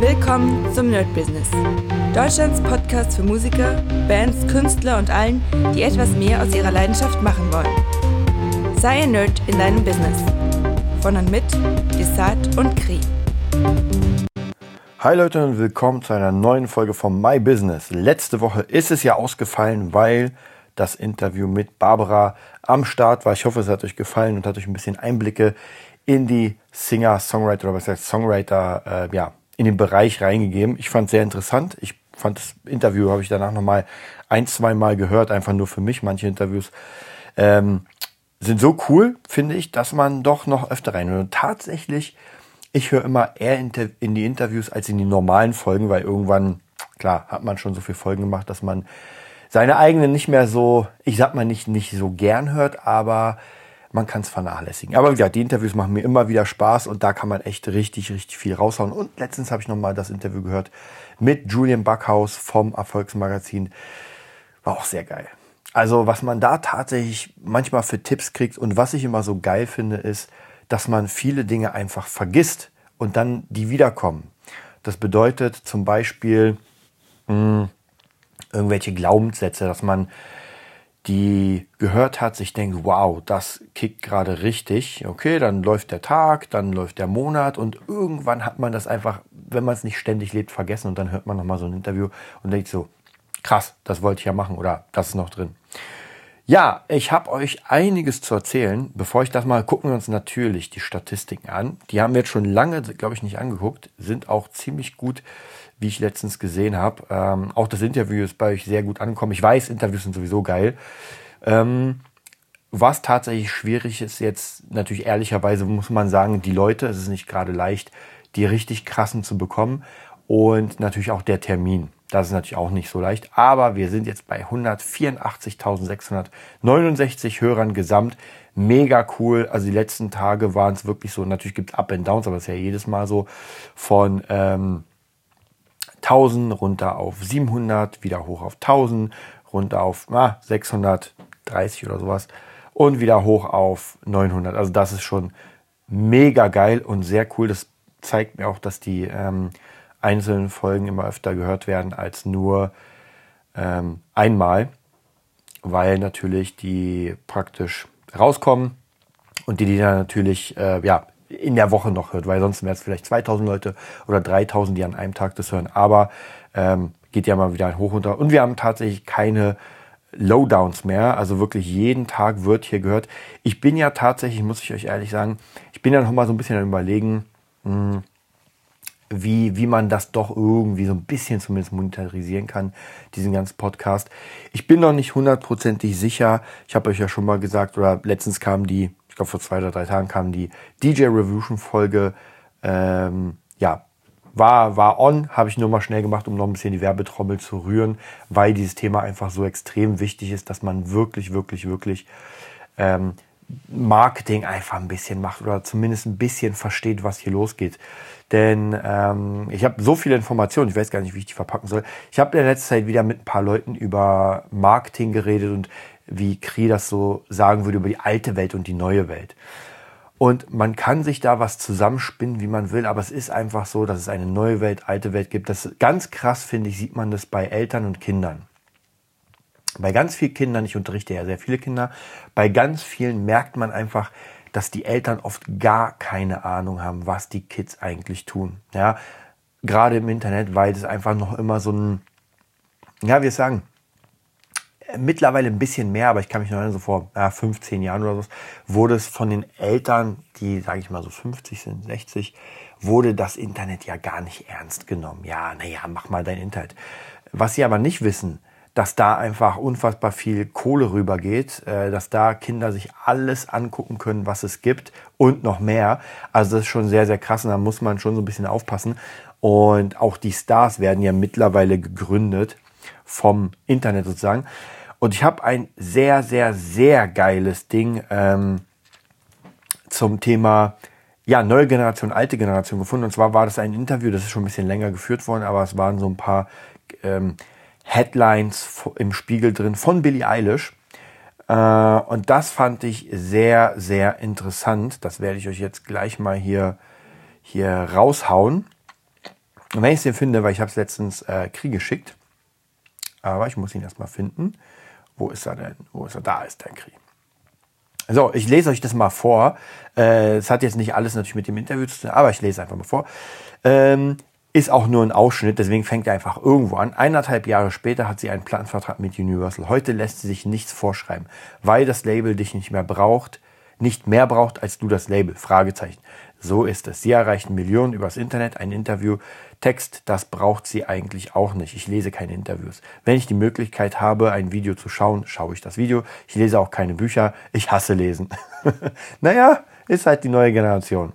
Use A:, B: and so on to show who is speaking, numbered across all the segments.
A: Willkommen zum Nerd Business. Deutschlands Podcast für Musiker, Bands, Künstler und allen, die etwas mehr aus ihrer Leidenschaft machen wollen. Sei ein Nerd in deinem Business. Von und mit Desart und Kri.
B: Hi Leute und willkommen zu einer neuen Folge von My Business. Letzte Woche ist es ja ausgefallen, weil das Interview mit Barbara am Start war. Ich hoffe, es hat euch gefallen und hat euch ein bisschen Einblicke in die Singer, Songwriter oder was heißt Songwriter, äh, ja, in den Bereich reingegeben. Ich fand sehr interessant. Ich fand das Interview, habe ich danach nochmal ein, zwei Mal gehört, einfach nur für mich. Manche Interviews ähm, sind so cool, finde ich, dass man doch noch öfter rein. Und tatsächlich, ich höre immer eher in die Interviews als in die normalen Folgen, weil irgendwann, klar, hat man schon so viele Folgen gemacht, dass man seine eigenen nicht mehr so, ich sag mal nicht, nicht so gern hört, aber man kann es vernachlässigen. Aber ja, die Interviews machen mir immer wieder Spaß und da kann man echt richtig, richtig viel raushauen. Und letztens habe ich nochmal das Interview gehört mit Julian Backhaus vom Erfolgsmagazin. War auch sehr geil. Also was man da tatsächlich manchmal für Tipps kriegt und was ich immer so geil finde, ist, dass man viele Dinge einfach vergisst und dann die wiederkommen. Das bedeutet zum Beispiel mh, hm, irgendwelche Glaubenssätze, dass man die gehört hat, sich denkt, wow, das kickt gerade richtig. Okay, dann läuft der Tag, dann läuft der Monat und irgendwann hat man das einfach, wenn man es nicht ständig lebt, vergessen und dann hört man nochmal so ein Interview und denkt so, krass, das wollte ich ja machen oder das ist noch drin. Ja, ich habe euch einiges zu erzählen. Bevor ich das mal gucken wir uns natürlich die Statistiken an. Die haben wir jetzt schon lange, glaube ich, nicht angeguckt, sind auch ziemlich gut wie ich letztens gesehen habe. Ähm, auch das Interview ist bei euch sehr gut angekommen. Ich weiß, Interviews sind sowieso geil. Ähm, was tatsächlich schwierig ist, jetzt natürlich ehrlicherweise muss man sagen, die Leute, es ist nicht gerade leicht, die richtig krassen zu bekommen. Und natürlich auch der Termin. Das ist natürlich auch nicht so leicht. Aber wir sind jetzt bei 184.669 Hörern gesamt. Mega cool. Also die letzten Tage waren es wirklich so. Natürlich gibt es Up and Downs, aber es ist ja jedes Mal so von ähm, 1000, runter auf 700, wieder hoch auf 1000, runter auf ah, 630 oder sowas und wieder hoch auf 900. Also das ist schon mega geil und sehr cool. Das zeigt mir auch, dass die ähm, einzelnen Folgen immer öfter gehört werden als nur ähm, einmal, weil natürlich die praktisch rauskommen und die, die dann natürlich äh, ja, in der Woche noch hört, weil sonst wäre es vielleicht 2000 Leute oder 3000, die an einem Tag das hören. Aber ähm, geht ja mal wieder hoch runter. Und wir haben tatsächlich keine Lowdowns mehr. Also wirklich jeden Tag wird hier gehört. Ich bin ja tatsächlich, muss ich euch ehrlich sagen, ich bin ja noch mal so ein bisschen am überlegen, mh, hm, wie, wie man das doch irgendwie so ein bisschen zumindest monetarisieren kann, diesen ganzen Podcast. Ich bin noch nicht hundertprozentig sicher. Ich habe euch ja schon mal gesagt, oder letztens kam die ich glaube vor zwei oder drei Tagen kam die DJ Revolution Folge. Ähm, ja, war, war on, habe ich nur mal schnell gemacht, um noch ein bisschen die Werbetrommel zu rühren, weil dieses Thema einfach so extrem wichtig ist, dass man wirklich, wirklich, wirklich ähm, Marketing einfach ein bisschen macht oder zumindest ein bisschen versteht, was hier losgeht. Denn ähm, ich habe so viele Informationen, ich weiß gar nicht, wie ich die verpacken soll. Ich habe in der letzten Zeit wieder mit ein paar Leuten über Marketing geredet und wie Kri das so sagen würde, über die alte Welt und die neue Welt. Und man kann sich da was zusammenspinnen, wie man will, aber es ist einfach so, dass es eine neue Welt, alte Welt gibt. Das ganz krass, finde ich, sieht man das bei Eltern und Kindern. Bei ganz vielen Kindern, ich unterrichte ja sehr viele Kinder, bei ganz vielen merkt man einfach, dass die Eltern oft gar keine Ahnung haben, was die Kids eigentlich tun. Ja, gerade im Internet, weil es einfach noch immer so ein, ja, wir sagen, mittlerweile ein bisschen mehr, aber ich kann mich noch erinnern, so vor ja, 15 Jahren oder so, wurde es von den Eltern, die, sage ich mal, so 50 sind, 60, wurde das Internet ja gar nicht ernst genommen. Ja, naja, mach mal dein Internet. Was sie aber nicht wissen, dass da einfach unfassbar viel Kohle rübergeht, äh, dass da Kinder sich alles angucken können, was es gibt und noch mehr. Also das ist schon sehr, sehr krass und da muss man schon so ein bisschen aufpassen. Und auch die Stars werden ja mittlerweile gegründet vom Internet sozusagen. Und ich habe ein sehr, sehr, sehr geiles Ding ähm, zum Thema ja, neue Generation, alte Generation gefunden. Und zwar war das ein Interview, das ist schon ein bisschen länger geführt worden, aber es waren so ein paar ähm, Headlines im Spiegel drin von Billie Eilish. Äh, und das fand ich sehr, sehr interessant. Das werde ich euch jetzt gleich mal hier, hier raushauen. Und wenn ich es den finde, weil ich habe es letztens äh, Krieg geschickt, aber ich muss ihn erstmal finden. Wo ist er denn? Wo ist er? Da ist der Krieg. So, ich lese euch das mal vor. Äh, es hat jetzt nicht alles natürlich mit dem Interview zu tun, aber ich lese einfach mal vor. Ähm, ist auch nur ein Ausschnitt, deswegen fängt er einfach irgendwo an. Eineinhalb Jahre später hat sie einen Plattenvertrag mit Universal. Heute lässt sie sich nichts vorschreiben, weil das Label dich nicht mehr braucht, nicht mehr braucht als du das Label. Fragezeichen. So ist es. Sie erreichen Millionen übers Internet, ein Interview, Text, das braucht sie eigentlich auch nicht. Ich lese keine Interviews. Wenn ich die Möglichkeit habe, ein Video zu schauen, schaue ich das Video. Ich lese auch keine Bücher. Ich hasse lesen. naja, ist halt die neue Generation.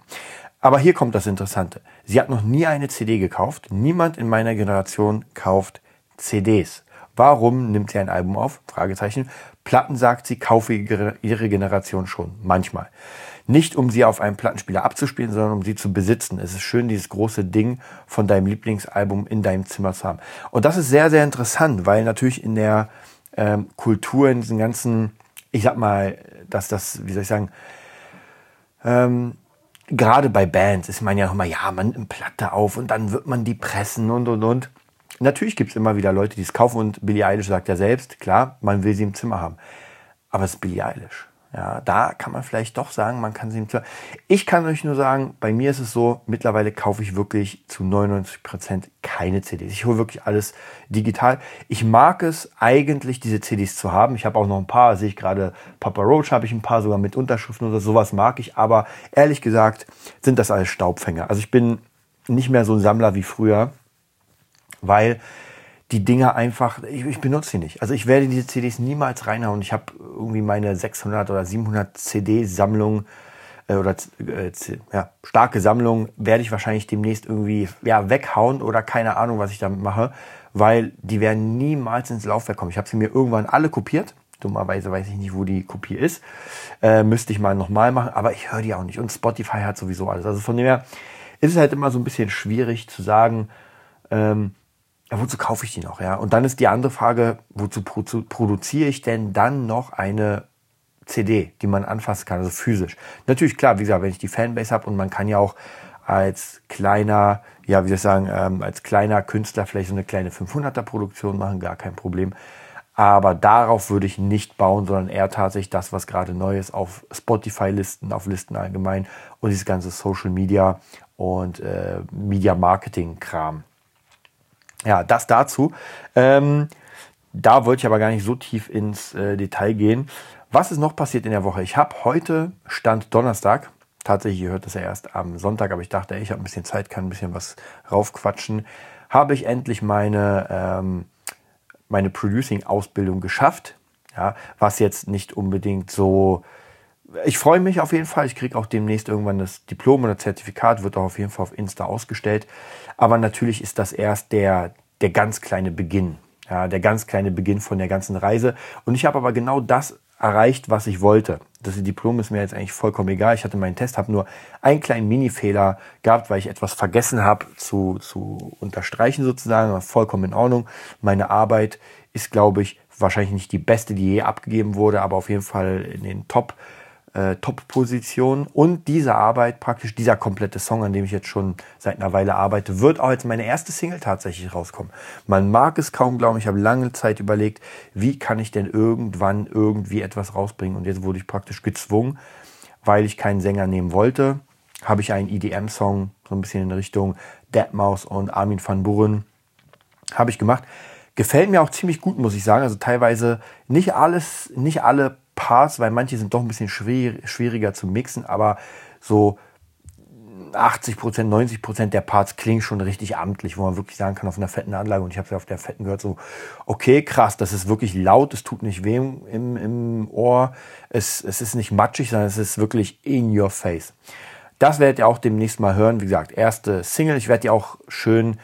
B: Aber hier kommt das Interessante. Sie hat noch nie eine CD gekauft. Niemand in meiner Generation kauft CDs. Warum nimmt sie ein Album auf? Fragezeichen. Platten sagt sie, kaufe ihre Generation schon. Manchmal. Nicht um sie auf einem Plattenspieler abzuspielen, sondern um sie zu besitzen. Es ist schön, dieses große Ding von deinem Lieblingsalbum in deinem Zimmer zu haben. Und das ist sehr, sehr interessant, weil natürlich in der ähm, Kultur, in diesen ganzen, ich sag mal, dass das, wie soll ich sagen, ähm, gerade bei Bands ist man ja mal, ja, man nimmt Platte auf und dann wird man die pressen und und und. Natürlich gibt es immer wieder Leute, die es kaufen und Billie Eilish sagt ja selbst, klar, man will sie im Zimmer haben. Aber es ist Billie Eilish. Ja, da kann man vielleicht doch sagen, man kann sie im Zimmer. Ich kann euch nur sagen, bei mir ist es so, mittlerweile kaufe ich wirklich zu 99 Prozent keine CDs. Ich hole wirklich alles digital. Ich mag es eigentlich, diese CDs zu haben. Ich habe auch noch ein paar, sehe ich gerade, Papa Roach habe ich ein paar sogar mit Unterschriften oder sowas mag ich. Aber ehrlich gesagt sind das alles Staubfänger. Also ich bin nicht mehr so ein Sammler wie früher, weil die Dinger einfach, ich, ich benutze sie nicht. Also ich werde diese CDs niemals reinhauen. Ich habe irgendwie meine 600 oder 700 CD-Sammlung äh, oder äh, ja, starke Sammlung werde ich wahrscheinlich demnächst irgendwie ja, weghauen oder keine Ahnung, was ich damit mache, weil die werden niemals ins Laufwerk kommen. Ich habe sie mir irgendwann alle kopiert. Dummerweise weiß ich nicht, wo die Kopie ist. Äh, müsste ich mal nochmal machen, aber ich höre die auch nicht. Und Spotify hat sowieso alles. Also von dem her ist es halt immer so ein bisschen schwierig zu sagen, ähm, ja, wozu kaufe ich die noch? Ja? Und dann ist die andere Frage, wozu produziere ich denn dann noch eine CD, die man anfassen kann, also physisch? Natürlich, klar, wie gesagt, wenn ich die Fanbase habe und man kann ja auch als kleiner, ja, wie soll ich sagen, ähm, als kleiner Künstler vielleicht so eine kleine 500er Produktion machen, gar kein Problem. Aber darauf würde ich nicht bauen, sondern eher tatsächlich das, was gerade neu ist, auf Spotify-Listen, auf Listen allgemein und dieses ganze Social Media und äh, Media Marketing-Kram. Ja, das dazu. Ähm, da wollte ich aber gar nicht so tief ins äh, Detail gehen. Was ist noch passiert in der Woche? Ich habe heute, Stand Donnerstag, tatsächlich, ihr hört das ja erst am Sonntag, aber ich dachte, ich habe ein bisschen Zeit, kann ein bisschen was raufquatschen, habe ich endlich meine, ähm, meine Producing-Ausbildung geschafft. Ja, was jetzt nicht unbedingt so ich freue mich auf jeden Fall. Ich kriege auch demnächst irgendwann das Diplom oder Zertifikat, wird auch auf jeden Fall auf Insta ausgestellt. Aber natürlich ist das erst der, der ganz kleine Beginn. Ja, der ganz kleine Beginn von der ganzen Reise. Und ich habe aber genau das erreicht, was ich wollte. Das Diplom ist mir jetzt eigentlich vollkommen egal. Ich hatte meinen Test, habe nur einen kleinen Mini-Fehler gehabt, weil ich etwas vergessen habe zu, zu unterstreichen sozusagen. Vollkommen in Ordnung. Meine Arbeit ist, glaube ich, wahrscheinlich nicht die beste, die je abgegeben wurde, aber auf jeden Fall in den Top äh, Top-Position. Und diese Arbeit, praktisch dieser komplette Song, an dem ich jetzt schon seit einer Weile arbeite, wird auch als meine erste Single tatsächlich rauskommen. Man mag es kaum glauben, ich habe lange Zeit überlegt, wie kann ich denn irgendwann irgendwie etwas rausbringen. Und jetzt wurde ich praktisch gezwungen, weil ich keinen Sänger nehmen wollte, habe ich einen EDM-Song, so ein bisschen in Richtung Deadmau5 und Armin van Buren, habe ich gemacht. Gefällt mir auch ziemlich gut, muss ich sagen. Also teilweise nicht alles, nicht alle Parts, weil manche sind doch ein bisschen schwer, schwieriger zu mixen, aber so 80 Prozent, 90 Prozent der Parts klingen schon richtig amtlich, wo man wirklich sagen kann, auf einer fetten Anlage, und ich habe es ja auf der fetten gehört, so, okay, krass, das ist wirklich laut, es tut nicht weh im, im Ohr, es, es ist nicht matschig, sondern es ist wirklich in your face. Das werdet ihr auch demnächst mal hören. Wie gesagt, erste Single. Ich werde die auch schön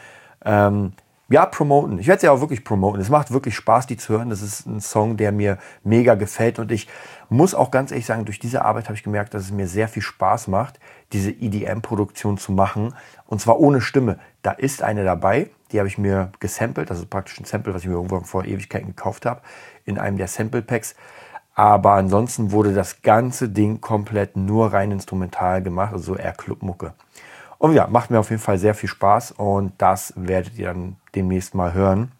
B: ähm, ja, promoten. Ich werde sie auch wirklich promoten. Es macht wirklich Spaß, die zu hören. Das ist ein Song, der mir mega gefällt. Und ich muss auch ganz ehrlich sagen, durch diese Arbeit habe ich gemerkt, dass es mir sehr viel Spaß macht, diese EDM-Produktion zu machen. Und zwar ohne Stimme. Da ist eine dabei, die habe ich mir gesampelt. Das ist praktisch ein Sample, was ich mir irgendwann vor Ewigkeiten gekauft habe, in einem der Sample Packs. Aber ansonsten wurde das ganze Ding komplett nur rein instrumental gemacht, also eher Clubmucke. Und ja, macht mir auf jeden Fall sehr viel Spaß und das werdet ihr dann demnächst mal hören.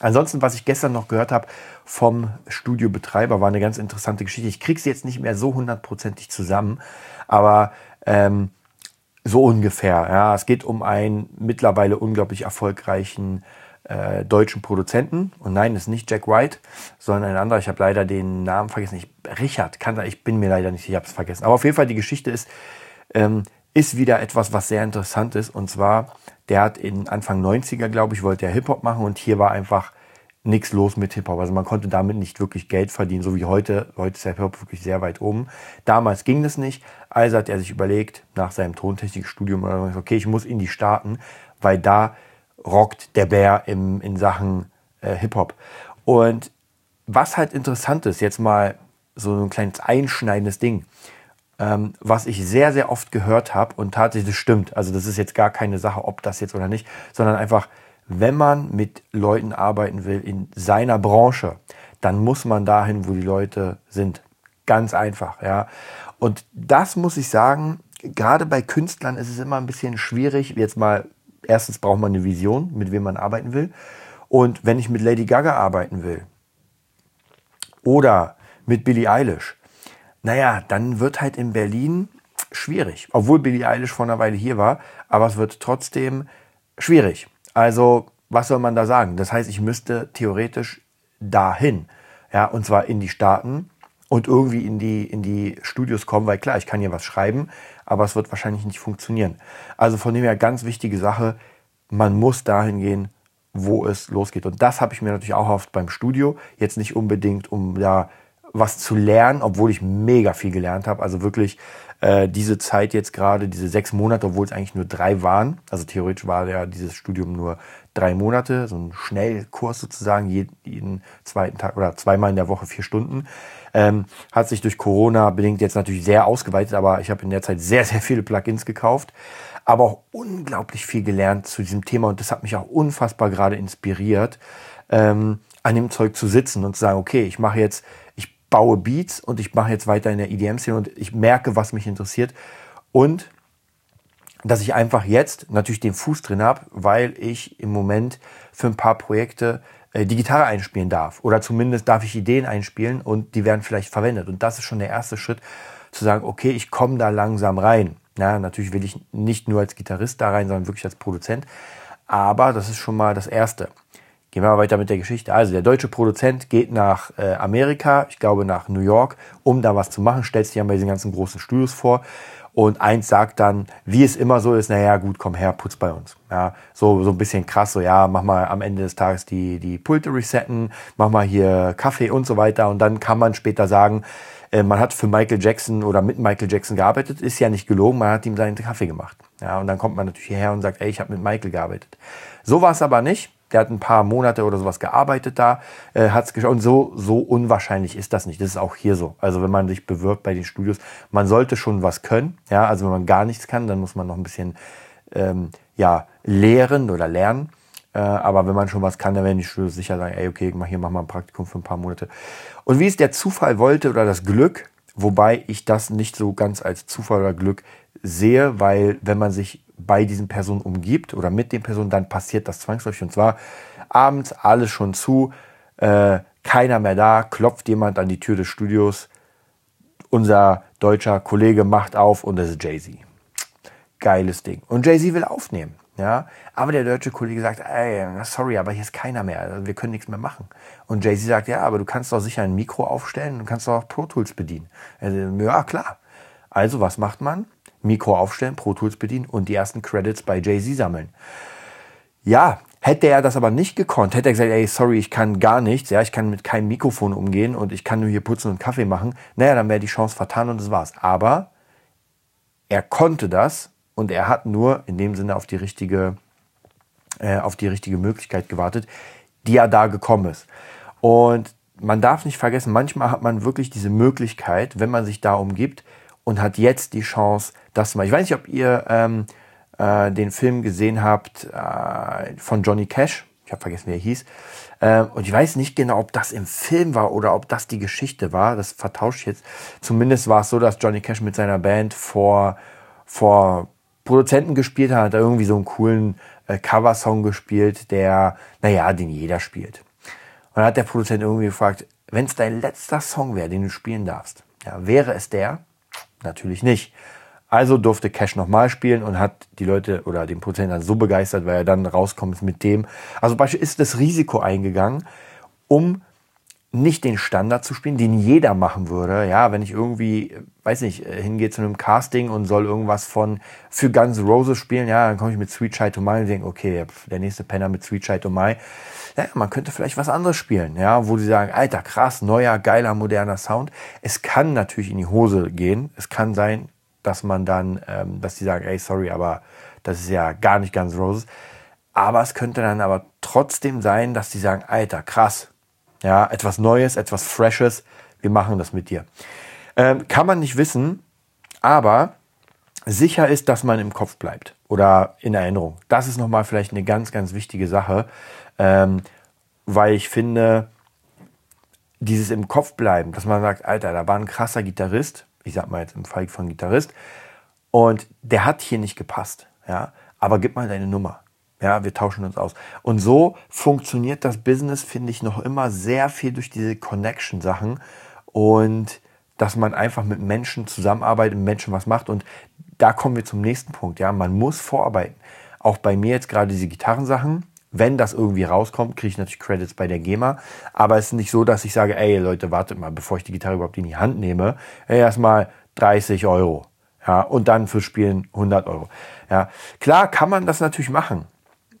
B: Ansonsten, was ich gestern noch gehört habe vom Studiobetreiber, war eine ganz interessante Geschichte. Ich kriege sie jetzt nicht mehr so hundertprozentig zusammen, aber ähm, so ungefähr. Ja, es geht um einen mittlerweile unglaublich erfolgreichen äh, deutschen Produzenten. Und nein, es ist nicht Jack White, sondern ein anderer. Ich habe leider den Namen vergessen. Ich, Richard, kann, ich bin mir leider nicht, ich habe es vergessen. Aber auf jeden Fall, die Geschichte ist, ähm, ist wieder etwas, was sehr interessant ist. Und zwar, der hat in Anfang 90er, glaube ich, wollte er Hip-Hop machen und hier war einfach nichts los mit Hip-Hop. Also man konnte damit nicht wirklich Geld verdienen, so wie heute. Heute ist der Hip-Hop wirklich sehr weit oben. Damals ging das nicht. Also hat er sich überlegt, nach seinem Tontechnikstudium, okay, ich muss in die Staaten, weil da rockt der Bär im, in Sachen äh, Hip-Hop. Und was halt interessant ist, jetzt mal so ein kleines einschneidendes Ding, ähm, was ich sehr, sehr oft gehört habe und tatsächlich das stimmt. Also das ist jetzt gar keine Sache, ob das jetzt oder nicht, sondern einfach, wenn man mit Leuten arbeiten will in seiner Branche, dann muss man dahin, wo die Leute sind. Ganz einfach, ja. Und das muss ich sagen, gerade bei Künstlern ist es immer ein bisschen schwierig, jetzt mal erstens braucht man eine Vision, mit wem man arbeiten will. Und wenn ich mit Lady Gaga arbeiten will oder mit Billie Eilish, naja, dann wird halt in Berlin schwierig. Obwohl Billie Eilish vor einer Weile hier war, aber es wird trotzdem schwierig. Also, was soll man da sagen? Das heißt, ich müsste theoretisch dahin. Ja, und zwar in die Staaten und irgendwie in die, in die Studios kommen, weil klar, ich kann hier was schreiben, aber es wird wahrscheinlich nicht funktionieren. Also von dem her ganz wichtige Sache, man muss dahin gehen, wo es losgeht. Und das habe ich mir natürlich auch oft beim Studio. Jetzt nicht unbedingt, um da was zu lernen, obwohl ich mega viel gelernt habe. Also wirklich äh, diese Zeit jetzt gerade, diese sechs Monate, obwohl es eigentlich nur drei waren. Also theoretisch war ja dieses Studium nur drei Monate, so ein Schnellkurs sozusagen, jeden, jeden zweiten Tag oder zweimal in der Woche vier Stunden. Ähm, hat sich durch Corona bedingt jetzt natürlich sehr ausgeweitet, aber ich habe in der Zeit sehr, sehr viele Plugins gekauft, aber auch unglaublich viel gelernt zu diesem Thema und das hat mich auch unfassbar gerade inspiriert, ähm, an dem Zeug zu sitzen und zu sagen, okay, ich mache jetzt, baue Beats und ich mache jetzt weiter in der EDM-Szene und ich merke, was mich interessiert und dass ich einfach jetzt natürlich den Fuß drin habe, weil ich im Moment für ein paar Projekte äh, die Gitarre einspielen darf. Oder zumindest darf ich Ideen einspielen und die werden vielleicht verwendet. Und das ist schon der erste Schritt, zu sagen, okay, ich komme da langsam rein. Ja, natürlich will ich nicht nur als Gitarrist da rein, sondern wirklich als Produzent. Aber das ist schon mal das Erste. Gehen wir mal weiter mit der Geschichte. Also der deutsche Produzent geht nach äh, Amerika, ich glaube nach New York, um da was zu machen, stellt sich dann bei diesen ganzen großen Studios vor und eins sagt dann, wie es immer so ist, naja, gut, komm her, putz bei uns. Ja, so, so ein bisschen krass, so, ja, mach mal am Ende des Tages die, die Pulte resetten, mach mal hier Kaffee und so weiter. Und dann kann man später sagen, äh, man hat für Michael Jackson oder mit Michael Jackson gearbeitet, ist ja nicht gelogen, man hat ihm seinen Kaffee gemacht. Ja, und dann kommt man natürlich hierher und sagt, ey, ich habe mit Michael gearbeitet. So war es aber nicht. Der hat ein paar Monate oder sowas gearbeitet da, äh, hat es geschaut. Und so, so unwahrscheinlich ist das nicht. Das ist auch hier so. Also wenn man sich bewirbt bei den Studios, man sollte schon was können. Ja, also wenn man gar nichts kann, dann muss man noch ein bisschen ähm, ja, lehren oder lernen. Äh, aber wenn man schon was kann, dann werden die Studios sicher sagen, ey, okay, mach hier mach mal ein Praktikum für ein paar Monate. Und wie es der Zufall wollte oder das Glück, wobei ich das nicht so ganz als Zufall oder Glück sehe, weil wenn man sich bei diesen Personen umgibt oder mit den Personen, dann passiert das zwangsläufig. Und zwar abends alles schon zu, äh, keiner mehr da, klopft jemand an die Tür des Studios. Unser deutscher Kollege macht auf und das ist Jay-Z. Geiles Ding. Und Jay-Z will aufnehmen. Ja, aber der deutsche Kollege sagt, ey, sorry, aber hier ist keiner mehr, also wir können nichts mehr machen. Und Jay-Z sagt, ja, aber du kannst doch sicher ein Mikro aufstellen und kannst doch auch Pro Tools bedienen. Also, ja, klar. Also, was macht man? Mikro aufstellen, Pro Tools bedienen und die ersten Credits bei Jay-Z sammeln. Ja, hätte er das aber nicht gekonnt, hätte er gesagt, ey, sorry, ich kann gar nichts, ja, ich kann mit keinem Mikrofon umgehen und ich kann nur hier putzen und Kaffee machen, naja, dann wäre die Chance vertan und das war's. Aber er konnte das und er hat nur in dem Sinne auf die richtige, äh, auf die richtige Möglichkeit gewartet, die ja da gekommen ist. Und man darf nicht vergessen, manchmal hat man wirklich diese Möglichkeit, wenn man sich da umgibt, und hat jetzt die Chance, das zu machen. Ich weiß nicht, ob ihr ähm, äh, den Film gesehen habt äh, von Johnny Cash. Ich habe vergessen, wie er hieß. Äh, und ich weiß nicht genau, ob das im Film war oder ob das die Geschichte war. Das vertausche ich jetzt. Zumindest war es so, dass Johnny Cash mit seiner Band vor, vor Produzenten gespielt hat, hat er irgendwie so einen coolen äh, Coversong gespielt, der, naja, den jeder spielt. Und dann hat der Produzent irgendwie gefragt, wenn es dein letzter Song wäre, den du spielen darfst, ja, wäre es der? Natürlich nicht. Also durfte Cash nochmal spielen und hat die Leute oder den Produzenten dann so begeistert, weil er dann rauskommt mit dem. Also beispielsweise ist das Risiko eingegangen, um nicht den Standard zu spielen, den jeder machen würde. Ja, wenn ich irgendwie, weiß nicht, hingehe zu einem Casting und soll irgendwas von für Guns Roses spielen, ja, dann komme ich mit Sweet Child to My und denke, okay, der nächste Penner mit Sweet Child to My. Ja, man könnte vielleicht was anderes spielen, ja, wo sie sagen, alter, krass, neuer, geiler, moderner Sound. Es kann natürlich in die Hose gehen. Es kann sein, dass man dann, ähm, dass die sagen, ey, sorry, aber das ist ja gar nicht ganz Roses. Aber es könnte dann aber trotzdem sein, dass die sagen, Alter, krass, ja, etwas Neues, etwas Freshes, wir machen das mit dir. Ähm, kann man nicht wissen, aber sicher ist, dass man im Kopf bleibt oder in Erinnerung. Das ist nochmal vielleicht eine ganz, ganz wichtige Sache, ähm, weil ich finde, dieses im Kopf bleiben, dass man sagt, Alter, da war ein krasser Gitarrist, ich sag mal jetzt im Fall von Gitarrist, und der hat hier nicht gepasst, ja, aber gib mal deine Nummer. Ja, wir tauschen uns aus. Und so funktioniert das Business, finde ich, noch immer sehr viel durch diese Connection-Sachen und dass man einfach mit Menschen zusammenarbeitet, mit Menschen was macht. Und da kommen wir zum nächsten Punkt. Ja, man muss vorarbeiten. Auch bei mir jetzt gerade diese Gitarrensachen. Wenn das irgendwie rauskommt, kriege ich natürlich Credits bei der GEMA. Aber es ist nicht so, dass ich sage, ey Leute, wartet mal, bevor ich die Gitarre überhaupt in die Hand nehme, erstmal 30 Euro. Ja, und dann für Spielen 100 Euro. Ja, klar kann man das natürlich machen.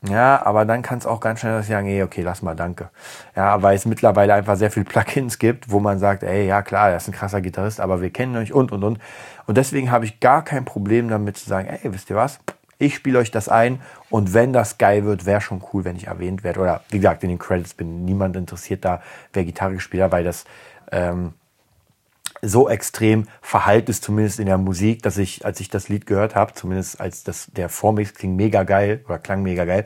B: Ja, aber dann kann es auch ganz schnell sagen, ey, okay, lass mal, danke. Ja, weil es mittlerweile einfach sehr viel Plugins gibt, wo man sagt, ey, ja klar, er ist ein krasser Gitarrist, aber wir kennen euch und und und. Und deswegen habe ich gar kein Problem damit zu sagen, ey, wisst ihr was? Ich spiele euch das ein und wenn das geil wird, wäre schon cool, wenn ich erwähnt werde. Oder wie gesagt, in den Credits bin niemand interessiert da, wer Gitarre gespielt hat, weil das ähm, so extrem verhallt ist, zumindest in der Musik, dass ich, als ich das Lied gehört habe, zumindest als das, der Vormix klingt mega geil oder klang mega geil.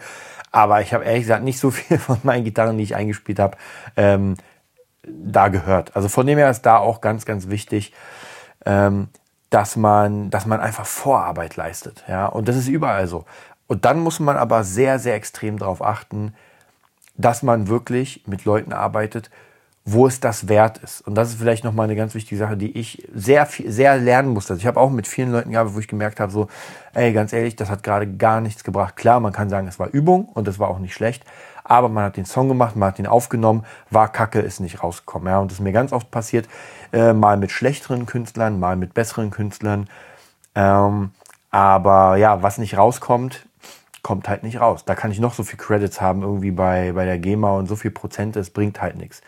B: Aber ich habe ehrlich gesagt nicht so viel von meinen Gitarren, die ich eingespielt habe, ähm, da gehört. Also von dem her ist da auch ganz, ganz wichtig, ähm, dass man, dass man einfach Vorarbeit leistet. Ja, und das ist überall so. Und dann muss man aber sehr, sehr extrem darauf achten, dass man wirklich mit Leuten arbeitet, wo es das wert ist. Und das ist vielleicht nochmal eine ganz wichtige Sache, die ich sehr, viel, sehr lernen musste. Also ich habe auch mit vielen Leuten gearbeitet, wo ich gemerkt habe, so, ey, ganz ehrlich, das hat gerade gar nichts gebracht. Klar, man kann sagen, es war Übung und das war auch nicht schlecht, aber man hat den Song gemacht, man hat ihn aufgenommen, war kacke, ist nicht rausgekommen. Ja, und das ist mir ganz oft passiert, äh, mal mit schlechteren Künstlern, mal mit besseren Künstlern. Ähm, aber ja, was nicht rauskommt, kommt halt nicht raus. Da kann ich noch so viel Credits haben, irgendwie bei, bei der GEMA und so viel Prozente, es bringt halt nichts.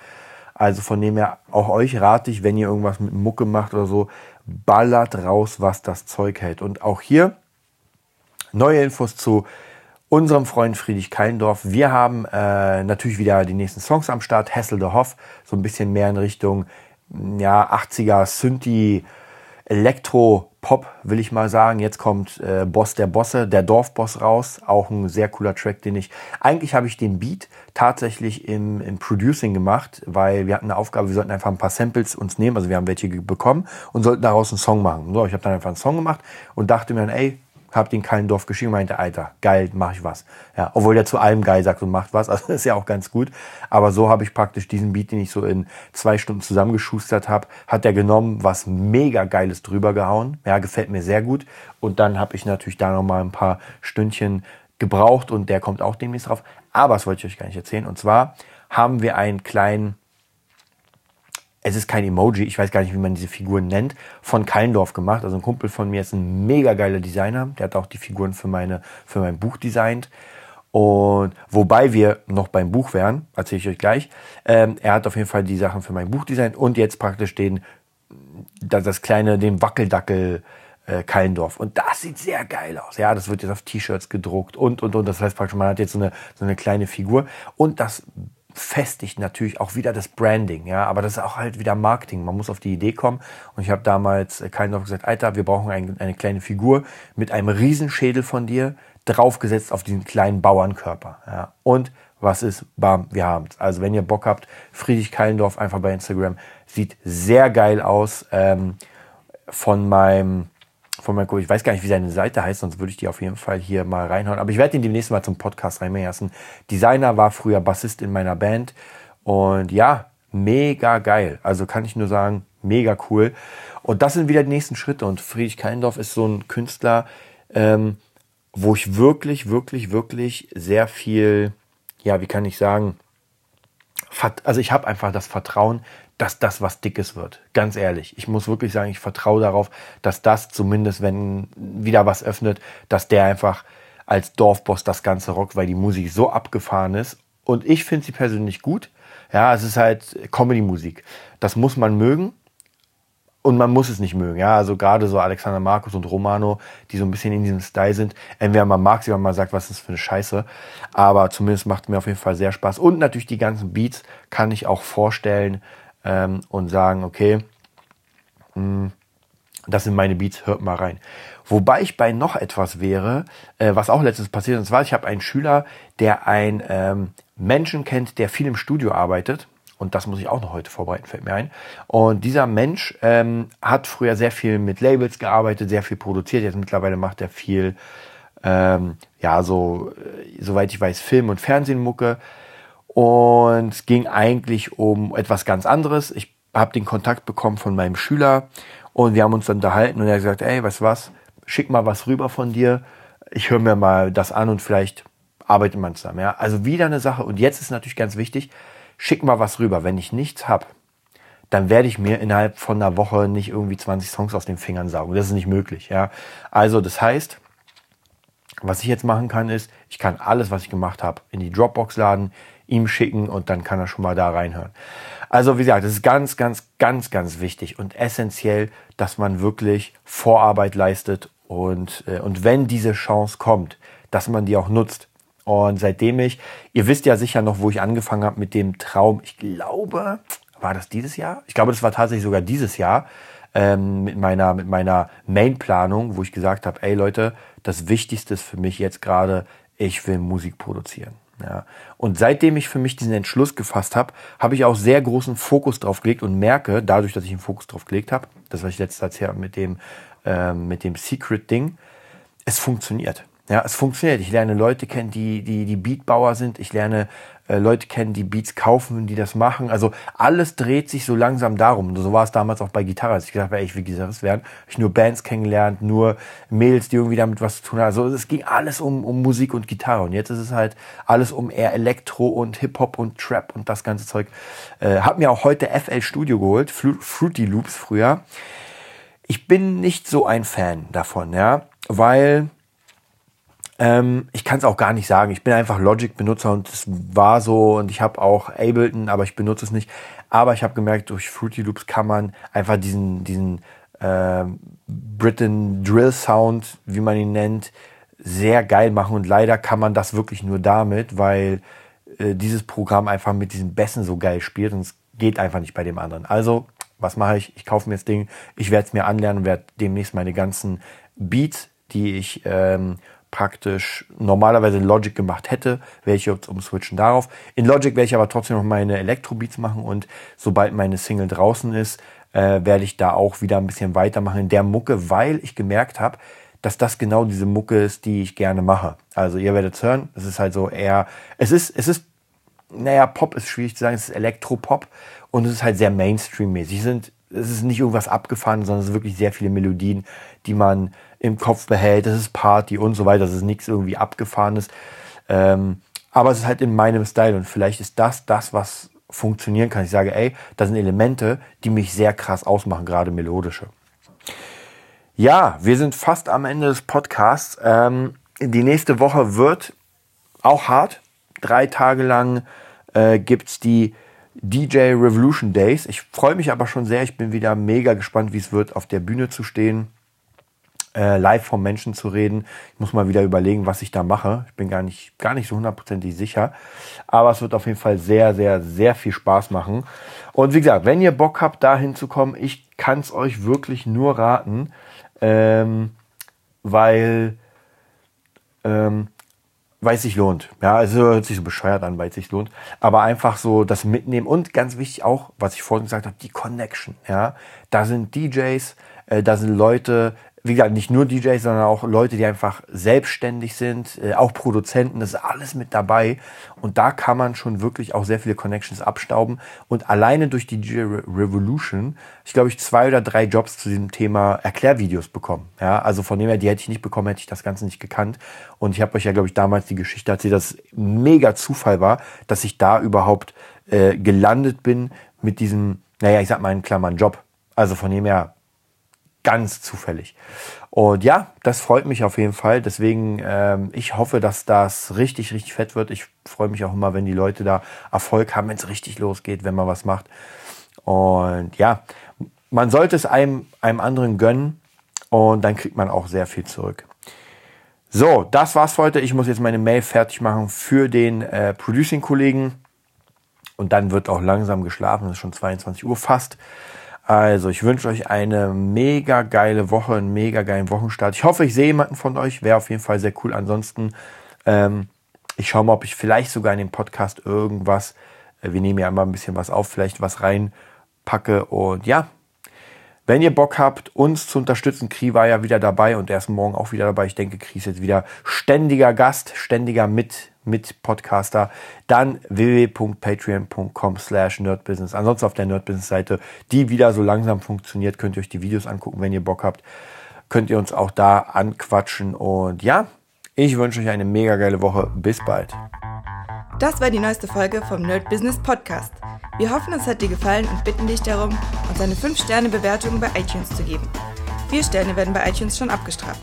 B: Also von dem her, auch euch rate ich, wenn ihr irgendwas mit Mucke macht oder so, ballert raus, was das Zeug hält. Und auch hier neue Infos zu unserem Freund Friedrich Keindorf. Wir haben äh, natürlich wieder die nächsten Songs am Start. Hessel de Hoff, so ein bisschen mehr in Richtung ja, 80er Synthi, Elektro, Pop, will ich mal sagen. Jetzt kommt äh, Boss der Bosse, der Dorfboss raus. Auch ein sehr cooler Track, den ich. Eigentlich habe ich den Beat tatsächlich im, im Producing gemacht, weil wir hatten eine Aufgabe, wir sollten einfach ein paar Samples uns nehmen. Also wir haben welche bekommen und sollten daraus einen Song machen. So, ich habe dann einfach einen Song gemacht und dachte mir dann, ey, hab den Kallendorf geschrieben und meinte, Alter, geil, mach ich was. Ja, obwohl der zu allem geil sagt und macht was, also ist ja auch ganz gut. Aber so habe ich praktisch diesen Beat, den ich so in zwei Stunden zusammengeschustert habe, hat er genommen, was mega geiles drüber gehauen. Ja, gefällt mir sehr gut. Und dann habe ich natürlich da nochmal ein paar Stündchen gebraucht und der kommt auch demnächst drauf. Aber das wollte ich euch gar nicht erzählen. Und zwar haben wir einen kleinen es ist kein Emoji, ich weiß gar nicht, wie man diese Figuren nennt, von Kallendorf gemacht. Also ein Kumpel von mir ist ein mega geiler Designer. Der hat auch die Figuren für, meine, für mein Buch designt. Und wobei wir noch beim Buch wären, erzähle ich euch gleich. Ähm, er hat auf jeden Fall die Sachen für mein Buch designt und jetzt praktisch den, das kleine, den Wackeldackel äh, Kallendorf. Und das sieht sehr geil aus. Ja, das wird jetzt auf T-Shirts gedruckt und, und, und. Das heißt praktisch, man hat jetzt so eine, so eine kleine Figur. Und das festigt natürlich auch wieder das Branding, ja, aber das ist auch halt wieder Marketing. Man muss auf die Idee kommen. Und ich habe damals äh, keinen gesagt, Alter, wir brauchen ein, eine kleine Figur mit einem Riesenschädel von dir, draufgesetzt auf diesen kleinen Bauernkörper. Ja. Und was ist? Bam, wir haben's. Also wenn ihr Bock habt, Friedrich Keilendorf einfach bei Instagram. Sieht sehr geil aus. Ähm, von meinem von Kollegen. Ich weiß gar nicht, wie seine Seite heißt, sonst würde ich die auf jeden Fall hier mal reinhauen. Aber ich werde ihn demnächst mal zum Podcast reinbringen lassen. Designer war früher Bassist in meiner Band. Und ja, mega geil. Also kann ich nur sagen, mega cool. Und das sind wieder die nächsten Schritte. Und Friedrich Keindorf ist so ein Künstler, ähm, wo ich wirklich, wirklich, wirklich sehr viel, ja, wie kann ich sagen, also ich habe einfach das Vertrauen, dass das was Dickes wird. Ganz ehrlich. Ich muss wirklich sagen, ich vertraue darauf, dass das zumindest, wenn wieder was öffnet, dass der einfach als Dorfboss das Ganze rockt, weil die Musik so abgefahren ist. Und ich finde sie persönlich gut. Ja, es ist halt Comedy-Musik. Das muss man mögen und man muss es nicht mögen. Ja, also gerade so Alexander Markus und Romano, die so ein bisschen in diesem Style sind. Entweder man mag sie, wenn man sagt, was ist das für eine Scheiße. Aber zumindest macht mir auf jeden Fall sehr Spaß. Und natürlich die ganzen Beats kann ich auch vorstellen ähm, und sagen, okay, mh, hm, das sind meine Beats, hört mal rein. Wobei ich bei noch etwas wäre, äh, was auch letztens passiert. Und zwar, ich habe einen Schüler, der einen ähm, Menschen kennt, der viel im Studio arbeitet. Und das muss ich auch noch heute vorbereiten, fällt mir ein. Und dieser Mensch ähm, hat früher sehr viel mit Labels gearbeitet, sehr viel produziert. Jetzt mittlerweile macht er viel, ähm, ja, so, äh, soweit ich weiß, Film- und Fernsehmucke. Und es ging eigentlich um etwas ganz anderes. Ich habe den Kontakt bekommen von meinem Schüler und wir haben uns unterhalten und er hat gesagt, ey, weißt was, schick mal was rüber von dir. Ich höre mir mal das an und vielleicht arbeitet man zusammen. Ja? Also wieder eine Sache. Und jetzt ist natürlich ganz wichtig, schick mal was rüber. Wenn ich nichts habe, dann werde ich mir innerhalb von einer Woche nicht irgendwie 20 Songs aus den Fingern saugen. Das ist nicht möglich. Ja? Also das heißt, was ich jetzt machen kann, ist, ich kann alles, was ich gemacht habe, in die Dropbox laden, ihm schicken und dann kann er schon mal da reinhören. Also wie gesagt, es ist ganz, ganz, ganz, ganz wichtig und essentiell, dass man wirklich Vorarbeit leistet und, äh, und wenn diese Chance kommt, dass man die auch nutzt. Und seitdem ich, ihr wisst ja sicher noch, wo ich angefangen habe mit dem Traum, ich glaube, war das dieses Jahr? Ich glaube, das war tatsächlich sogar dieses Jahr ähm, mit meiner, mit meiner Main-Planung, wo ich gesagt habe, ey Leute, das Wichtigste ist für mich jetzt gerade, ich will Musik produzieren. Ja. Und seitdem ich für mich diesen Entschluss gefasst habe, habe ich auch sehr großen Fokus drauf gelegt und merke, dadurch, dass ich einen Fokus drauf gelegt habe, das was ich letztes habe mit dem, ähm, mit dem Secret-Ding, es funktioniert. Ja, es funktioniert. Ich lerne Leute kennen, die, die, die Beatbauer sind. Ich lerne äh, Leute kennen, die Beats kaufen, die das machen. Also alles dreht sich so langsam darum. Und so war es damals auch bei Gitarre. Als ich gesagt habe, ey, ich will Gitarrist werden. Ich nur Bands kennengelernt, nur Mädels, die irgendwie damit was zu tun haben. Also es ging alles um, um Musik und Gitarre. Und jetzt ist es halt alles um eher Elektro und Hip-Hop und Trap und das ganze Zeug. Äh, hab mir auch heute FL Studio geholt, Fruity Loops früher. Ich bin nicht so ein Fan davon, ja, weil ähm, ich kann es auch gar nicht sagen. Ich bin einfach Logic-Benutzer und es war so und ich habe auch Ableton, aber ich benutze es nicht. Aber ich habe gemerkt, durch Fruity Loops kann man einfach diesen, diesen äh, Britain Drill Sound, wie man ihn nennt, sehr geil machen. Und leider kann man das wirklich nur damit, weil äh, dieses Programm einfach mit diesen Bässen so geil spielt und es geht einfach nicht bei dem anderen. Also, was mache ich? Ich kaufe mir das Ding, ich werde es mir anlernen und werde demnächst meine ganzen Beats, die ich ähm, praktisch normalerweise in Logic gemacht hätte, wäre ich jetzt umswitchen darauf. In Logic werde ich aber trotzdem noch meine Elektrobeats machen und sobald meine Single draußen ist, äh, werde ich da auch wieder ein bisschen weitermachen in der Mucke, weil ich gemerkt habe, dass das genau diese Mucke ist, die ich gerne mache. Also ihr werdet es hören, es ist halt so eher, es ist, es ist, naja, Pop ist schwierig zu sagen, es ist Elektropop und es ist halt sehr Mainstream-mäßig. Sind es ist nicht irgendwas abgefahren, sondern es sind wirklich sehr viele Melodien, die man im Kopf behält. Das ist Party und so weiter. Das ist nichts irgendwie abgefahrenes. Ähm, aber es ist halt in meinem Style und vielleicht ist das das, was funktionieren kann. Ich sage, ey, das sind Elemente, die mich sehr krass ausmachen, gerade melodische. Ja, wir sind fast am Ende des Podcasts. Ähm, die nächste Woche wird auch hart. Drei Tage lang äh, es die DJ Revolution Days. Ich freue mich aber schon sehr. Ich bin wieder mega gespannt, wie es wird, auf der Bühne zu stehen, äh, live vom Menschen zu reden. Ich muss mal wieder überlegen, was ich da mache. Ich bin gar nicht, gar nicht so hundertprozentig sicher. Aber es wird auf jeden Fall sehr, sehr, sehr viel Spaß machen. Und wie gesagt, wenn ihr Bock habt, da hinzukommen, ich kann es euch wirklich nur raten, ähm, weil ähm, weil es sich lohnt. Ja, also hört sich so bescheuert an, weil es sich lohnt. Aber einfach so das Mitnehmen und ganz wichtig auch, was ich vorhin gesagt habe, die Connection. Ja, da sind DJs, äh, da sind Leute, wie gesagt, nicht nur DJs, sondern auch Leute, die einfach selbstständig sind, äh, auch Produzenten, das ist alles mit dabei. Und da kann man schon wirklich auch sehr viele Connections abstauben. Und alleine durch die DJ Revolution, ich glaube, ich zwei oder drei Jobs zu diesem Thema Erklärvideos bekommen. Ja, also von dem her, die hätte ich nicht bekommen, hätte ich das Ganze nicht gekannt. Und ich habe euch ja, glaube ich, damals die Geschichte erzählt, dass es mega Zufall war, dass ich da überhaupt äh, gelandet bin mit diesem, naja, ich sag mal in Klammern Job. Also von dem her ganz zufällig. Und ja, das freut mich auf jeden Fall. Deswegen, ähm, ich hoffe, dass das richtig, richtig fett wird. Ich freue mich auch immer, wenn die Leute da Erfolg haben, wenn es richtig losgeht, wenn man was macht. Und ja, man sollte es einem, einem anderen gönnen und dann kriegt man auch sehr viel zurück. So, das war's für heute. Ich muss jetzt meine Mail fertig machen für den äh, Producing-Kollegen. Und dann wird auch langsam geschlafen. Es ist schon 22 Uhr fast. Also, ich wünsche euch eine mega geile Woche, einen mega geilen Wochenstart. Ich hoffe, ich sehe jemanden von euch. Wäre auf jeden Fall sehr cool. Ansonsten, ähm, ich schaue mal, ob ich vielleicht sogar in den Podcast irgendwas, äh, wir nehmen ja immer ein bisschen was auf, vielleicht was reinpacke. Und ja, wenn ihr Bock habt, uns zu unterstützen, Kri war ja wieder dabei und er ist morgen auch wieder dabei. Ich denke, Kri ist jetzt wieder ständiger Gast, ständiger mit, mit Podcaster. Dann www.patreon.com slash nerdbusiness. Ansonsten auf der Nerdbusiness-Seite, die wieder so langsam funktioniert, könnt ihr euch die Videos angucken, wenn ihr Bock habt. Könnt ihr uns auch da anquatschen. Und ja, ich wünsche euch eine mega geile Woche. Bis bald.
A: Das war die neueste Folge vom Nerd Business Podcast. Wir hoffen, es hat dir gefallen und bitten dich darum, uns eine 5-Sterne-Bewertung bei iTunes zu geben. Vier Sterne werden bei iTunes schon abgestraft.